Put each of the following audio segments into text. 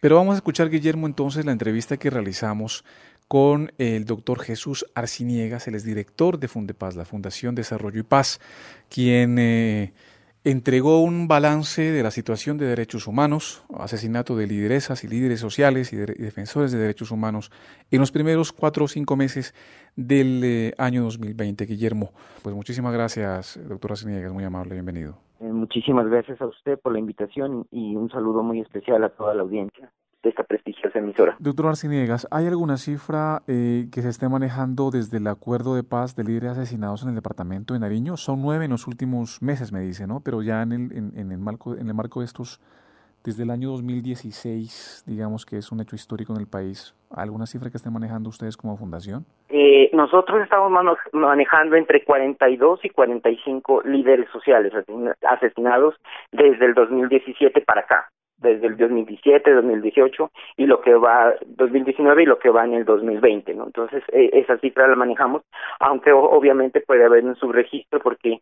Pero vamos a escuchar, Guillermo, entonces la entrevista que realizamos con el doctor Jesús Arciniegas, él es director de Fundepaz, la Fundación Desarrollo y Paz, quien eh, entregó un balance de la situación de derechos humanos, asesinato de lideresas y líderes sociales y, defensores de derechos humanos en los primeros cuatro o cinco meses del eh, año 2020. Guillermo, pues muchísimas gracias, doctor Arciniegas, muy amable, bienvenido. Eh, muchísimas gracias a usted por la invitación y un saludo muy especial a toda la audiencia de esta prestigiosa emisora. Doctor Arciniegas, ¿hay alguna cifra eh, que se esté manejando desde el acuerdo de paz de líderes asesinados en el departamento de Nariño? Son nueve en los últimos meses, me dice, ¿no? Pero ya en el, en, el, marco, en el marco de estos, desde el año 2016, digamos que es un hecho histórico en el país, ¿alguna cifra que estén manejando ustedes como fundación? Eh, nosotros estamos manejando entre 42 y 45 líderes sociales asesinados desde el 2017 para acá desde el 2017, 2018 y lo que va 2019 y lo que va en el 2020, ¿no? Entonces eh, esa cifra la manejamos, aunque obviamente puede haber un subregistro porque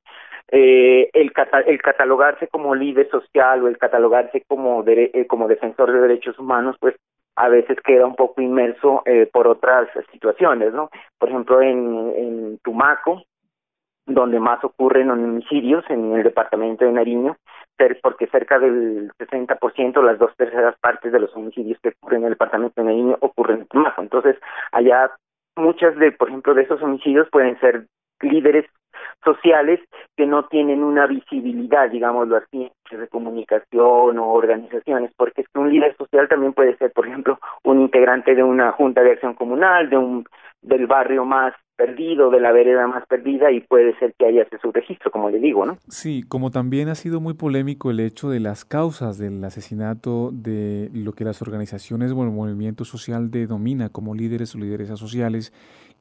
eh, el, el catalogarse como líder social o el catalogarse como eh, como defensor de derechos humanos, pues a veces queda un poco inmerso eh, por otras situaciones, ¿no? Por ejemplo, en, en Tumaco, donde más ocurren homicidios en el departamento de Nariño, porque cerca del 60%, las dos terceras partes de los homicidios que ocurren en el departamento de Nariño ocurren en Tumaco. Entonces, allá muchas de, por ejemplo, de esos homicidios pueden ser líderes sociales que no tienen una visibilidad, digámoslo así, de comunicación o organizaciones, porque es que un líder social también puede ser, por ejemplo, un integrante de una junta de acción comunal, de un del barrio más perdido, de la vereda más perdida y puede ser que haya ese subregistro, como le digo, ¿no? Sí, como también ha sido muy polémico el hecho de las causas del asesinato de lo que las organizaciones o el movimiento social denomina como líderes o lideresas sociales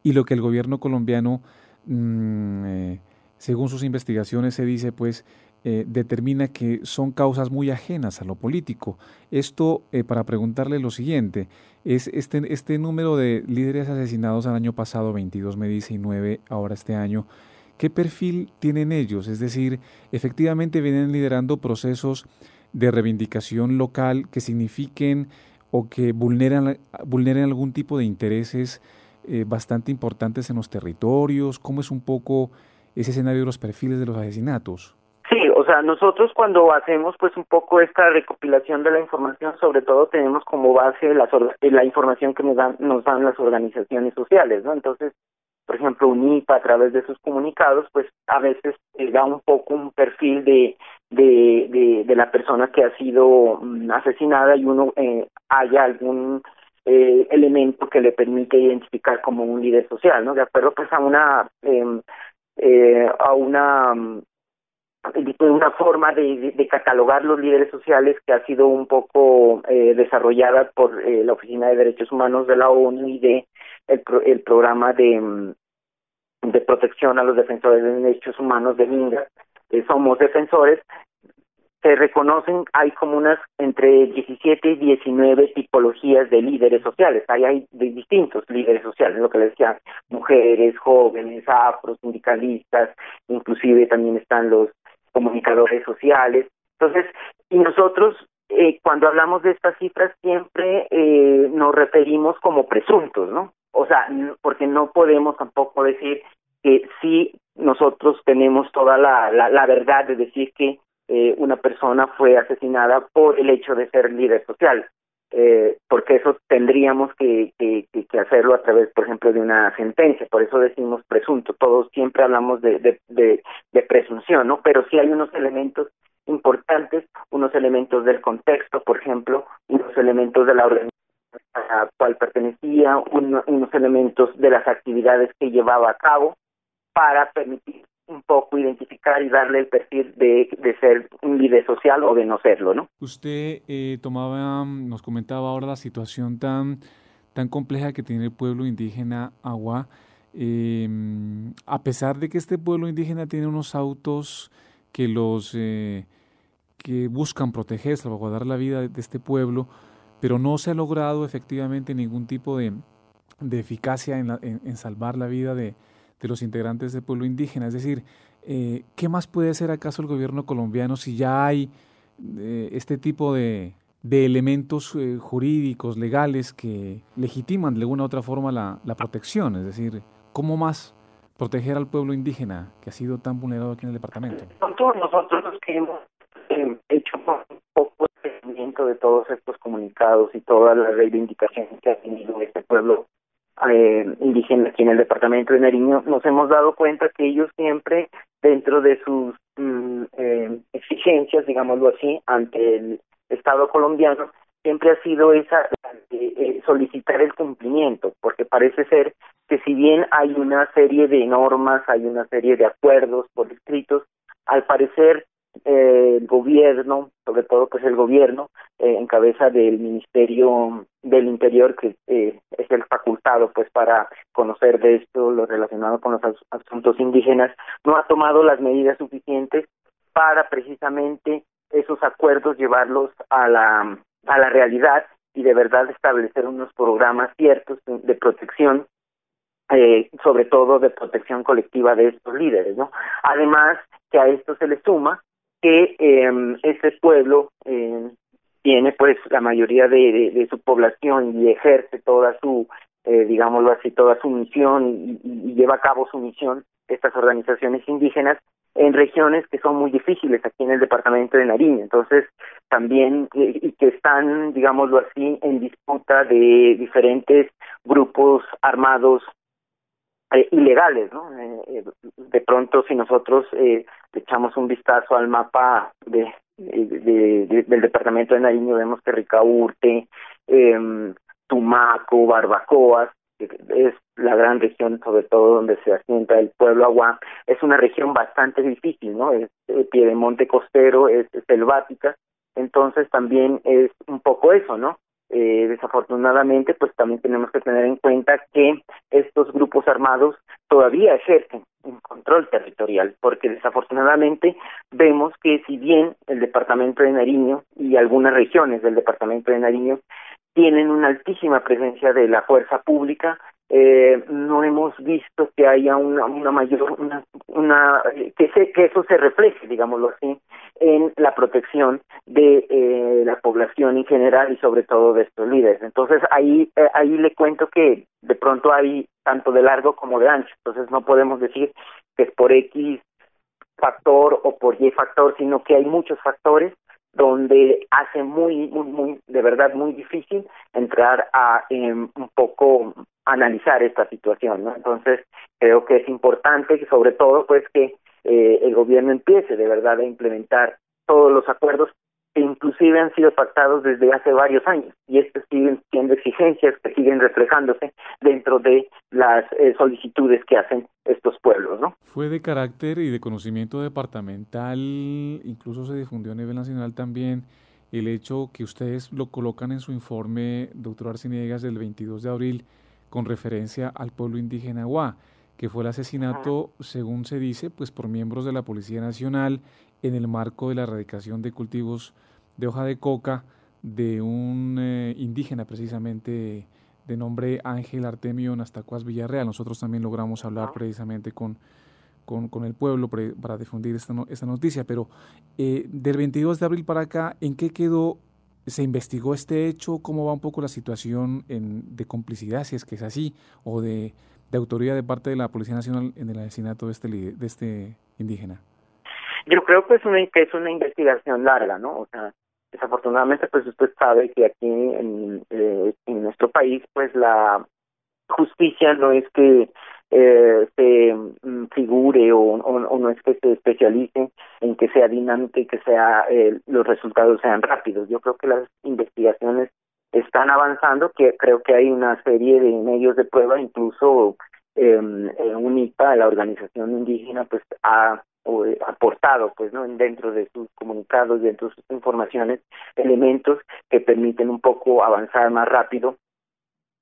y lo que el gobierno colombiano, mm, eh, según sus investigaciones, se dice, pues eh, determina que son causas muy ajenas a lo político. Esto eh, para preguntarle lo siguiente, es este, este número de líderes asesinados al año pasado, 22 me dice, y 9 ahora este año, ¿qué perfil tienen ellos? Es decir, efectivamente vienen liderando procesos de reivindicación local que signifiquen o que vulneran, vulneren algún tipo de intereses eh, bastante importantes en los territorios. ¿Cómo es un poco ese escenario de los perfiles de los asesinatos? Sí, o sea, nosotros cuando hacemos pues un poco esta recopilación de la información, sobre todo tenemos como base la, la información que nos dan, nos dan las organizaciones sociales, ¿no? Entonces, por ejemplo, UNIPA a través de sus comunicados, pues a veces eh, da un poco un perfil de, de, de, la persona que ha sido mm, asesinada y uno eh, haya algún eh, elemento que le permite identificar como un líder social, ¿no? De acuerdo pues a una em, eh, a una mm, una forma de, catalogar los líderes sociales que ha sido un poco eh, desarrollada por eh, la Oficina de Derechos Humanos de la ONU y de el, el programa de, mm, de protección a los defensores de derechos humanos de LINGA. Eh, somos defensores, se reconocen, hay como unas entre 17 y 19 tipologías de líderes sociales, hay, hay de distintos líderes sociales, lo que les decía, mujeres, jóvenes, afro, sindicalistas, inclusive también están los comunicadores sociales. Entonces, y nosotros eh, cuando hablamos de estas cifras siempre eh, nos referimos como presuntos, ¿no? O sea, porque no podemos tampoco decir que sí nosotros tenemos toda la, la, verdad de decir que eh, una persona fue asesinada por el hecho de ser líder social eh, porque eso tendríamos que, hacerlo a través, por ejemplo, de una sentencia. Por eso decimos presunto. Todos siempre hablamos de, presunción, ¿no? Pero sí hay unos elementos importantes, unos elementos del contexto, por ejemplo, unos elementos de la organización a la cual pertenecía, unos elementos de las actividades que llevaba a cabo para permitir un poco identificar y darle el perfil de, de, ser un líder social o de no serlo, ¿no? Usted eh, tomaba, nos comentaba ahora la situación tan, tan compleja que tiene el pueblo indígena Agua. Eh, a pesar de que este pueblo indígena tiene unos autos que los eh, que buscan proteger, salvaguardar la vida de este pueblo, pero no se ha logrado efectivamente ningún tipo de, de eficacia en, en salvar la vida de, de los integrantes del pueblo indígena. Es decir, eh, ¿qué más puede hacer acaso el gobierno colombiano si ya hay este tipo de, elementos eh, jurídicos, legales, que legitiman de alguna u otra forma la, protección. Es decir, ¿cómo más proteger al pueblo indígena que ha sido tan vulnerado aquí en el departamento? Todos nosotros los que hemos eh, hecho un poco de seguimiento de todos estos comunicados y todas las reivindicaciones que ha tenido este pueblo eh, indígena aquí en el departamento de Nariño, nos hemos dado cuenta que ellos siempre, dentro de sus mm, eh, exigencias, digámoslo así, ante el Estado colombiano siempre ha sido esa eh, solicitar el cumplimiento, porque parece ser que si bien hay una serie de normas, hay una serie de acuerdos por escritos, al parecer eh, el gobierno, sobre todo pues el gobierno, eh, en cabeza del Ministerio del Interior, que eh, es el facultado pues para conocer de esto lo relacionado con los asuntos indígenas, no ha tomado las medidas suficientes para precisamente esos acuerdos llevarlos a la, a la realidad y de verdad establecer unos programas ciertos de protección, eh, sobre todo de protección colectiva de estos líderes, ¿no? Además que a esto se le suma que eh, ese pueblo eh, tiene pues la mayoría de, de, su población y ejerce toda su, eh, digámoslo así, toda su misión y, y lleva a cabo su misión estas organizaciones indígenas en regiones que son muy difíciles aquí en el departamento de Nariño. Entonces, también, eh, y que están, digámoslo así, en disputa de diferentes grupos armados eh, ilegales, ¿no? Eh, de pronto, si nosotros le echamos un vistazo al mapa de, de, del departamento de Nariño, vemos que Ricaurte, eh, Tumaco, Barbacoas, es la gran región, sobre todo donde se asienta el pueblo agua, es una región bastante difícil, ¿no? Es eh, piedemonte costero, es, selvática, entonces también es un poco eso, ¿no? Eh, desafortunadamente, pues también tenemos que tener en cuenta que estos grupos armados todavía ejercen un control territorial, porque desafortunadamente vemos que si bien el departamento de Nariño y algunas regiones del departamento de Nariño tienen una altísima presencia de la fuerza pública. Eh, no hemos visto que haya una, una mayor, una, una que, se, que eso se refleje, digámoslo así, en la protección de eh, la población en general y sobre todo de estos líderes. Entonces ahí, eh, ahí le cuento que de pronto hay tanto de largo como de ancho. Entonces no podemos decir que es por X factor o por Y factor, sino que hay muchos factores donde hace muy, muy, muy, de verdad muy difícil entrar a un poco analizar esta situación. Entonces, creo que es importante que sobre todo, pues, que eh, el gobierno empiece de verdad a implementar todos los acuerdos que inclusive han sido pactados desde hace varios años y estos siguen siendo exigencias que siguen reflejándose dentro de las eh, solicitudes que hacen estos pueblos, ¿no? Fue de carácter y de conocimiento departamental, incluso se difundió a nivel nacional también el hecho que ustedes lo colocan en su informe, doctor Arciniegas, del 22 de abril, con referencia al pueblo indígena Agua, que fue el asesinato, según se dice, pues por miembros de la Policía Nacional en el marco de la erradicación de cultivos de hoja de coca de un eh, indígena precisamente de nombre Ángel Artemio Nastacuas Villarreal. Nosotros también logramos hablar precisamente con, con, el pueblo para difundir esta, esta noticia, pero eh, del 22 de abril para acá, ¿en qué quedó? ¿Se investigó este hecho? ¿Cómo va un poco la situación en, de complicidad, si es que es así, o de, de autoría de parte de la Policía Nacional en el asesinato de este, de este indígena? Yo creo que es una que es una investigación larga, ¿no? O sea, desafortunadamente, pues usted sabe que aquí en, eh, en nuestro país, pues la justicia no es que eh, se mm, figure o, o, no es que se especialice en que sea dinámica y que sea eh, los resultados sean rápidos. Yo creo que las investigaciones están avanzando, que creo que hay una serie de medios de prueba, incluso eh, UNIPA, la organización indígena, pues ha eh, aportado pues no dentro de sus comunicados dentro de sus informaciones elementos que permiten un poco avanzar más rápido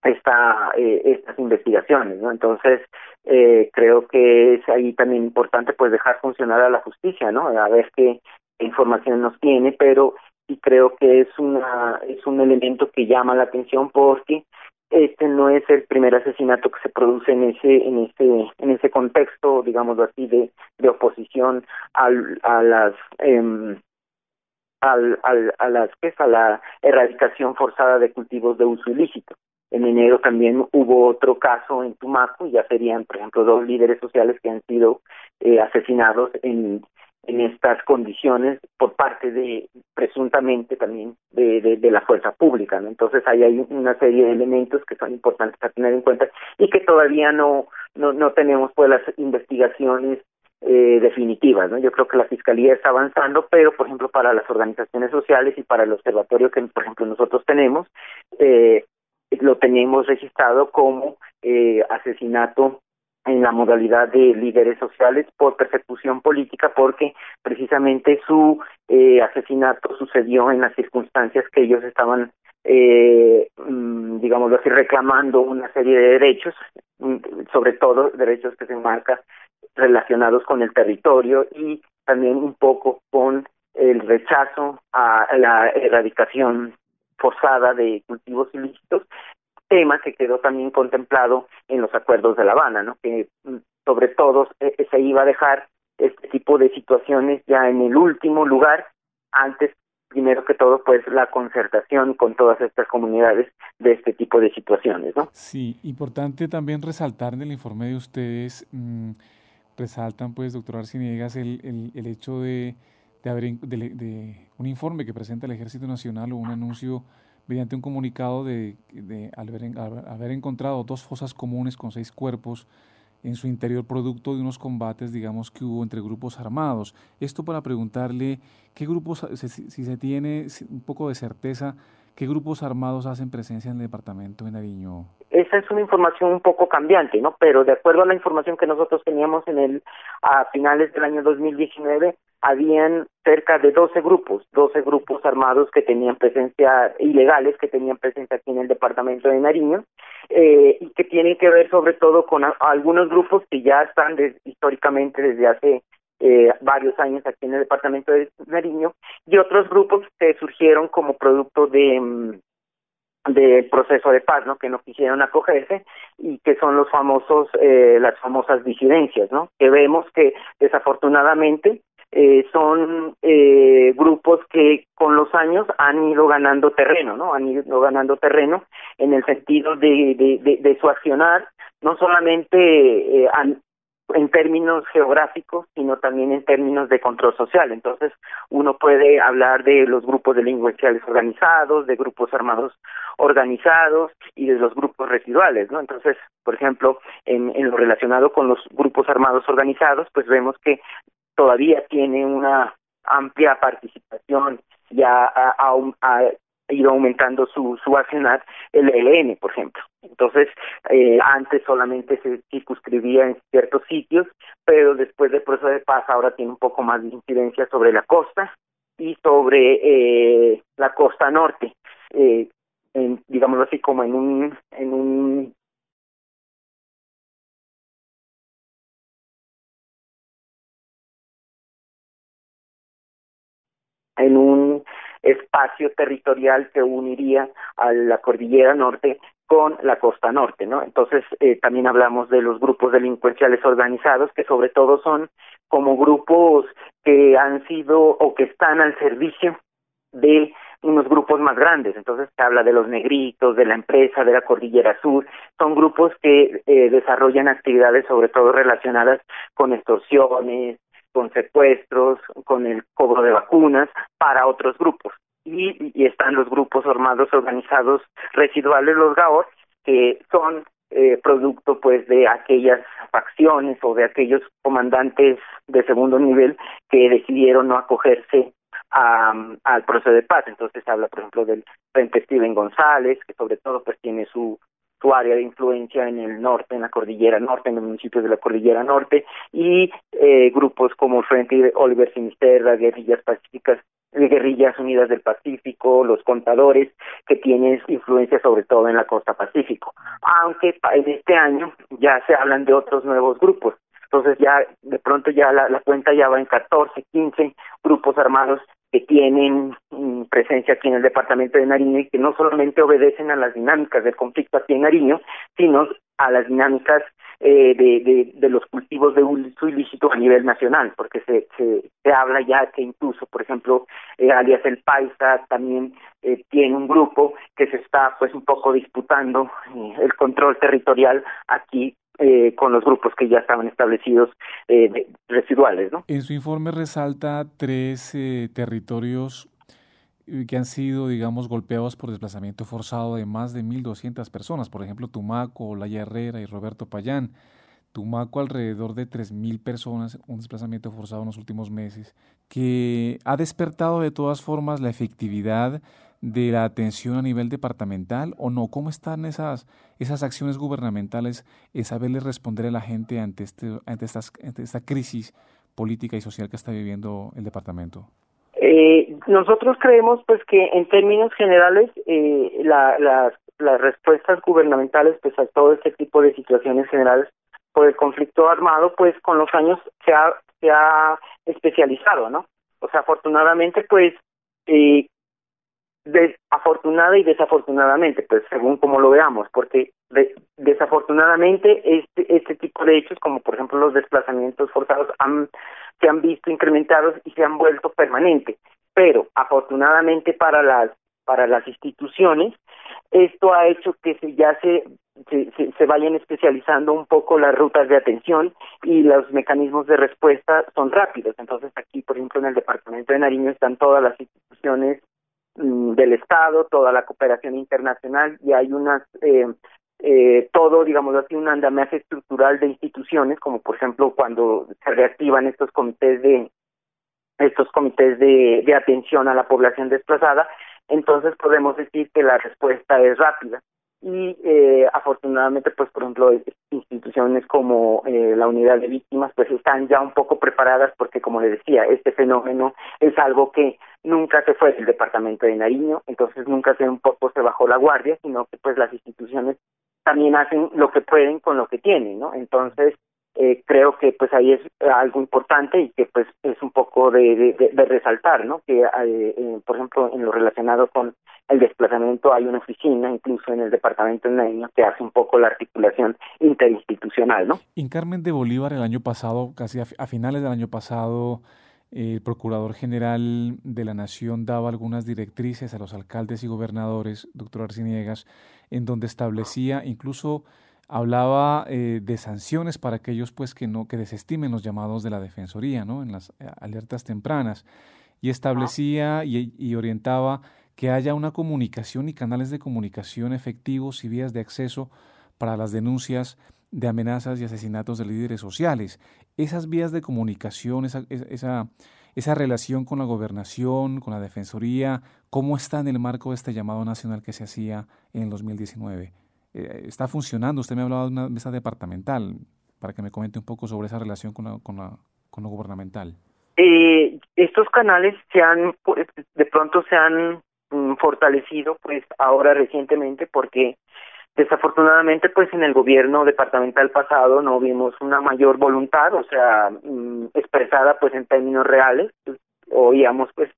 esta eh, estas investigaciones no entonces eh, creo que es ahí también importante pues dejar funcionar a la justicia no a ver qué información nos tiene pero y creo que es una es un elemento que llama la atención porque este no es el primer asesinato que se produce en ese en ese en ese contexto digámoslo así de de oposición al, a las eh, al, al, a las que a la erradicación forzada de cultivos de uso ilícito. En enero también hubo otro caso en Tumaco, ya serían, por ejemplo, dos líderes sociales que han sido eh, asesinados en en estas condiciones por parte de presuntamente también de, de, la fuerza pública ¿no? entonces ahí hay una serie de elementos que son importantes a tener en cuenta y que todavía no no, no tenemos pues las investigaciones eh, definitivas no yo creo que la fiscalía está avanzando pero por ejemplo para las organizaciones sociales y para el observatorio que por ejemplo nosotros tenemos eh, lo tenemos registrado como eh, asesinato en la modalidad de líderes sociales por persecución política porque precisamente su eh, asesinato sucedió en las circunstancias que ellos estaban eh, mm, digámoslo así reclamando una serie de derechos mm, sobre todo derechos que se enmarcan relacionados con el territorio y también un poco con el rechazo a la erradicación forzada de cultivos ilícitos tema que quedó también contemplado en los acuerdos de La Habana, ¿no? que mm, sobre todo eh, se iba a dejar este tipo de situaciones ya en el último lugar, antes, primero que todo, pues la concertación con todas estas comunidades de este tipo de situaciones. ¿no? Sí, importante también resaltar en el informe de ustedes, mm, resaltan, pues, doctor Arciniegas, el, el, el hecho de, de, haber, de un informe que presenta el Ejército Nacional o un anuncio mediante un comunicado de, de haber, encontrado dos fosas comunes con seis cuerpos en su interior producto de unos combates, digamos, que hubo entre grupos armados. Esto para preguntarle qué grupos, si, se tiene un poco de certeza, qué grupos armados hacen presencia en el departamento de Nariño. Esa es una información un poco cambiante, ¿no? Pero de acuerdo a la información que nosotros teníamos en el a finales del año 2019, habían cerca de 12 grupos, 12 grupos armados que tenían presencia, ilegales que tenían presencia aquí en el departamento de Nariño, eh, y que tienen que ver sobre todo con algunos grupos que ya están históricamente desde hace eh, varios años aquí en el departamento de Nariño, y otros grupos que surgieron como producto de mm, del proceso de paz, ¿no? Que no quisieron acogerse y que son los famosos, eh, las famosas disidencias, ¿no? Que vemos que desafortunadamente eh, son eh, grupos que con los años han ido ganando terreno, ¿no? Han ido ganando terreno en el sentido de, de, de, su accionar, no solamente eh, en términos geográficos, sino también en términos de control social. Entonces, uno puede hablar de los grupos delincuenciales organizados, de grupos armados organizados y de los grupos residuales, ¿no? Entonces, por ejemplo, en, en lo relacionado con los grupos armados organizados, pues vemos que todavía tiene una amplia participación, ya ha, ido aumentando su, su accionar el ELN, por ejemplo. Entonces, eh, antes solamente se circunscribía en ciertos sitios, pero después del proceso de paz ahora tiene un poco más de incidencia sobre la costa y sobre eh, la costa norte, eh, en, digámoslo así, como en un, en un en un espacio territorial que uniría a la cordillera norte con la costa norte, ¿no? Entonces eh, también hablamos de los grupos delincuenciales organizados que sobre todo son como grupos que han sido o que están al servicio de unos grupos más grandes, entonces se habla de los negritos, de la empresa, de la cordillera sur, son grupos que eh, desarrollan actividades sobre todo relacionadas con extorsiones, con secuestros, con el cobro de vacunas para otros grupos. Y, están los grupos armados organizados residuales, los GAOR, que son eh, producto pues de aquellas facciones o de aquellos comandantes de segundo nivel que decidieron no acogerse a, al proceso de paz. Entonces habla, por ejemplo, del Frente Steven González, que sobre todo pues tiene su su área de influencia en el norte, en la cordillera norte, en los municipios de la cordillera norte, y eh, grupos como Frente Oliver Sinisterra, Guerrillas Pacíficas, Guerrillas Unidas del Pacífico, los contadores, que tienen influencia sobre todo en la costa Pacífico. Aunque en este año ya se hablan de otros nuevos grupos. Entonces ya de pronto ya la cuenta ya va en 14, 15 grupos armados que tienen mm, presencia aquí en el departamento de Nariño y que no solamente obedecen a las dinámicas del conflicto aquí en Nariño, sino a las dinámicas eh, de, de, los cultivos de uso ilícito a nivel nacional, porque se, se, habla ya que incluso, por ejemplo, eh, alias El Paisa también eh, tiene un grupo que se está pues un poco disputando el control territorial aquí con los grupos que ya estaban establecidos residuales. ¿no? En su informe resalta tres territorios que han sido, digamos, golpeados por desplazamiento forzado de más de 1.200 personas, por ejemplo, Tumaco, Olaya Herrera y Roberto Payán. Tumaco alrededor de 3.000 personas, un desplazamiento forzado en los últimos meses, que ha despertado de todas formas la efectividad de la atención a nivel departamental o no? ¿Cómo están esas, esas acciones gubernamentales en saberle responder a la gente ante, este, ante, estas, ante esta crisis política y social que está viviendo el departamento? Eh, nosotros creemos pues que en términos generales eh, las respuestas gubernamentales pues a todo este tipo de situaciones generales por el conflicto armado pues con los años se ha, se ha especializado, ¿no? O sea, afortunadamente pues eh, afortunada y desafortunadamente, pues según como lo veamos, porque desafortunadamente este, este tipo de hechos, como por ejemplo los desplazamientos forzados, han, se han visto incrementados y se han vuelto permanentes. Pero afortunadamente para las para las instituciones, esto ha hecho que se, ya se, se, se, vayan especializando un poco las rutas de atención y los mecanismos de respuesta son rápidos. Entonces aquí, por ejemplo, en el departamento de Nariño están todas las instituciones Mm, del Estado, toda la cooperación internacional y hay unas eh, eh, todo, digamos así, un andamiaje estructural de instituciones, como por ejemplo cuando se reactivan estos comités de estos comités de, de atención a la población desplazada, entonces podemos decir que la respuesta es rápida y eh, afortunadamente pues por ejemplo instituciones como eh, la unidad de víctimas pues están ya un poco preparadas porque como le decía este fenómeno es algo que nunca se fue del departamento de Nariño entonces nunca se un poco se bajó la guardia sino que pues las instituciones también hacen lo que pueden con lo que tienen no entonces eh, creo que pues ahí es algo importante y que pues es un poco de, de, resaltar, ¿no? Que eh, por ejemplo en lo relacionado con el desplazamiento hay una oficina incluso en el departamento de que hace un poco la articulación interinstitucional, ¿no? En Carmen de Bolívar el año pasado, casi a, a finales del año pasado, el Procurador General de la Nación daba algunas directrices a los alcaldes y gobernadores, doctor Arciniegas, en donde establecía incluso hablaba eh, de sanciones para aquellos pues que no que desestimen los llamados de la defensoría no en las eh, alertas tempranas y establecía y, orientaba que haya una comunicación y canales de comunicación efectivos y vías de acceso para las denuncias de amenazas y asesinatos de líderes sociales. Esas vías de comunicación, esa, esa, esa relación con la gobernación, con la defensoría, ¿cómo está en el marco de este llamado nacional que se hacía en el 2019? Eh, está funcionando. Usted me ha hablado de una mesa departamental, para que me comente un poco sobre esa relación con, con, con lo gubernamental. Eh, estos canales se han, pues, de pronto se han mm, fortalecido, pues ahora recientemente, porque desafortunadamente, pues en el gobierno departamental pasado no vimos una mayor voluntad, o sea, mm, expresada, pues en términos reales. Pues, oíamos, pues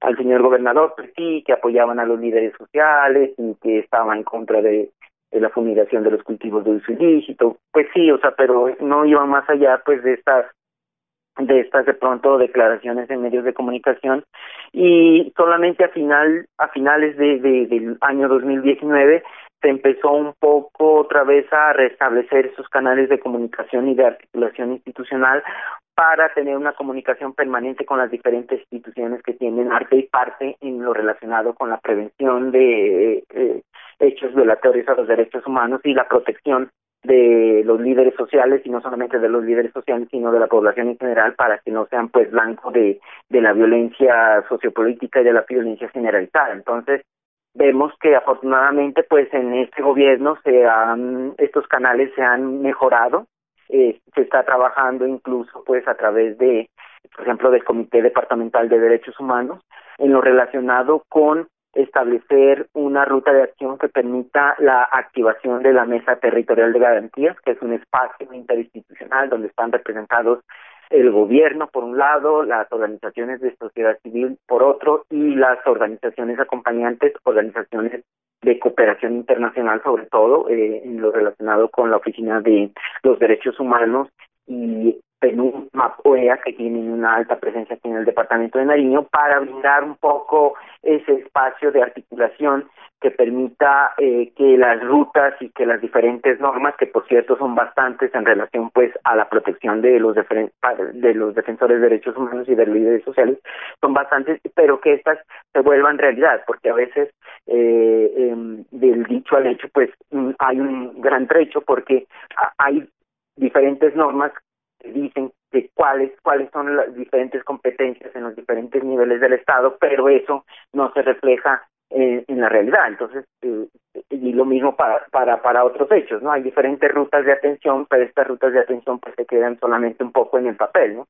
al señor gobernador, pues sí, que apoyaban a los líderes sociales y que estaban en contra de la fumigación de los cultivos de uso ilícito, pues sí, o sea, pero no iba más allá pues de estas de estas de pronto declaraciones en medios de comunicación. Y solamente a final a finales de, del año 2019 se empezó un poco otra vez a restablecer esos canales de comunicación y de articulación institucional para tener una comunicación permanente con las diferentes instituciones que tienen arte y parte en lo relacionado con la prevención de eh, hechos violatorios a los derechos humanos y la protección de los líderes sociales y no solamente de los líderes sociales sino de la población en general para que no sean pues blanco de, de la violencia sociopolítica y de la violencia generalizada. Entonces vemos que afortunadamente pues en este gobierno se han estos canales se han mejorado eh, se está trabajando incluso pues a través de, por ejemplo, del Comité Departamental de Derechos Humanos en lo relacionado con establecer una ruta de acción que permita la activación de la Mesa Territorial de Garantías, que es un espacio interinstitucional donde están representados el gobierno por un lado, las organizaciones de sociedad civil por otro y las organizaciones acompañantes, organizaciones de cooperación internacional, sobre todo eh, en lo relacionado con la Oficina de los Derechos Humanos y PNU, MAPOEA, que tienen una alta presencia aquí en el departamento de Nariño, para brindar un poco ese espacio de articulación que permita eh, que las rutas y que las diferentes normas, que por cierto son bastantes en relación pues a la protección de los de los defensores de derechos humanos y de los líderes sociales, son bastantes, pero que estas se vuelvan realidad, porque a veces eh, em, del dicho al hecho pues hay un gran trecho porque hay diferentes normas dicen de cuáles cuáles son las diferentes competencias en los diferentes niveles del Estado, pero eso no se refleja en, en la realidad. Entonces, eh, y lo mismo para, para, para otros hechos, ¿no? Hay diferentes rutas de atención, pero estas rutas de atención pues se quedan solamente un poco en el papel, ¿no?